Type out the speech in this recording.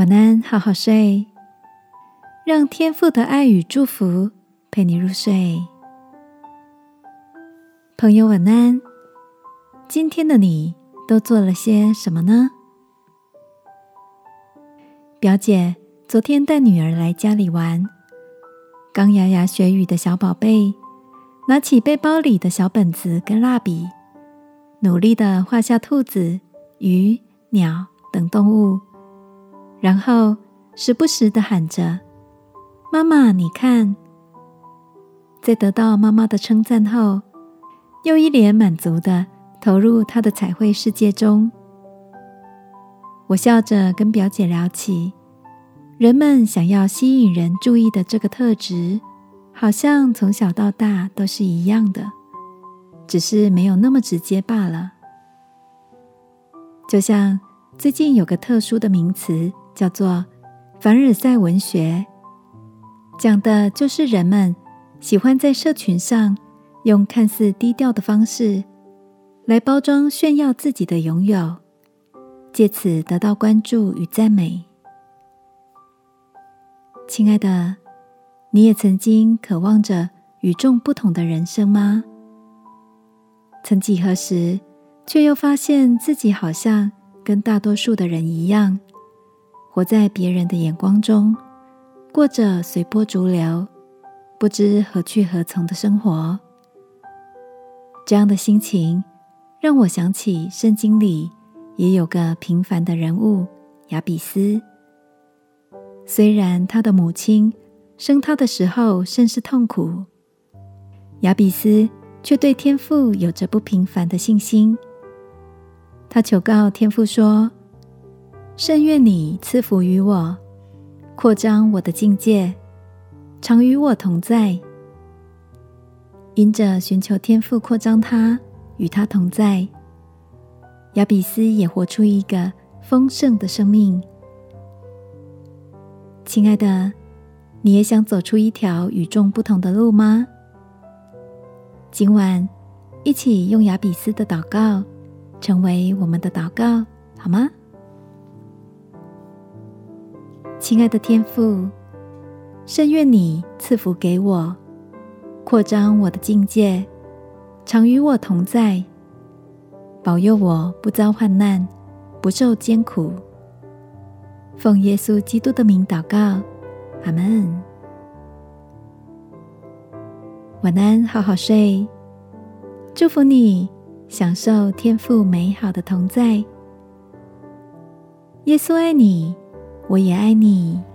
晚安，好好睡，让天父的爱与祝福陪你入睡。朋友，晚安。今天的你都做了些什么呢？表姐昨天带女儿来家里玩，刚牙牙学语的小宝贝，拿起背包里的小本子跟蜡笔，努力的画下兔子、鱼、鸟等动物。然后时不时的喊着：“妈妈，你看。”在得到妈妈的称赞后，又一脸满足的投入她的彩绘世界中。我笑着跟表姐聊起，人们想要吸引人注意的这个特质，好像从小到大都是一样的，只是没有那么直接罢了。就像最近有个特殊的名词。叫做凡尔赛文学，讲的就是人们喜欢在社群上用看似低调的方式来包装炫耀自己的拥有，借此得到关注与赞美。亲爱的，你也曾经渴望着与众不同的人生吗？曾几何时，却又发现自己好像跟大多数的人一样。活在别人的眼光中，过着随波逐流、不知何去何从的生活。这样的心情让我想起圣经里也有个平凡的人物亚比斯。虽然他的母亲生他的时候甚是痛苦，亚比斯却对天父有着不平凡的信心。他求告天父说。甚愿你赐福于我，扩张我的境界，常与我同在。因着寻求天赋扩张他，与他同在，亚比斯也活出一个丰盛的生命。亲爱的，你也想走出一条与众不同的路吗？今晚一起用亚比斯的祷告，成为我们的祷告，好吗？亲爱的天父，甚愿你赐福给我，扩张我的境界，常与我同在，保佑我不遭患难，不受艰苦。奉耶稣基督的名祷告，阿门。晚安，好好睡。祝福你，享受天父美好的同在。耶稣爱你。我也爱你。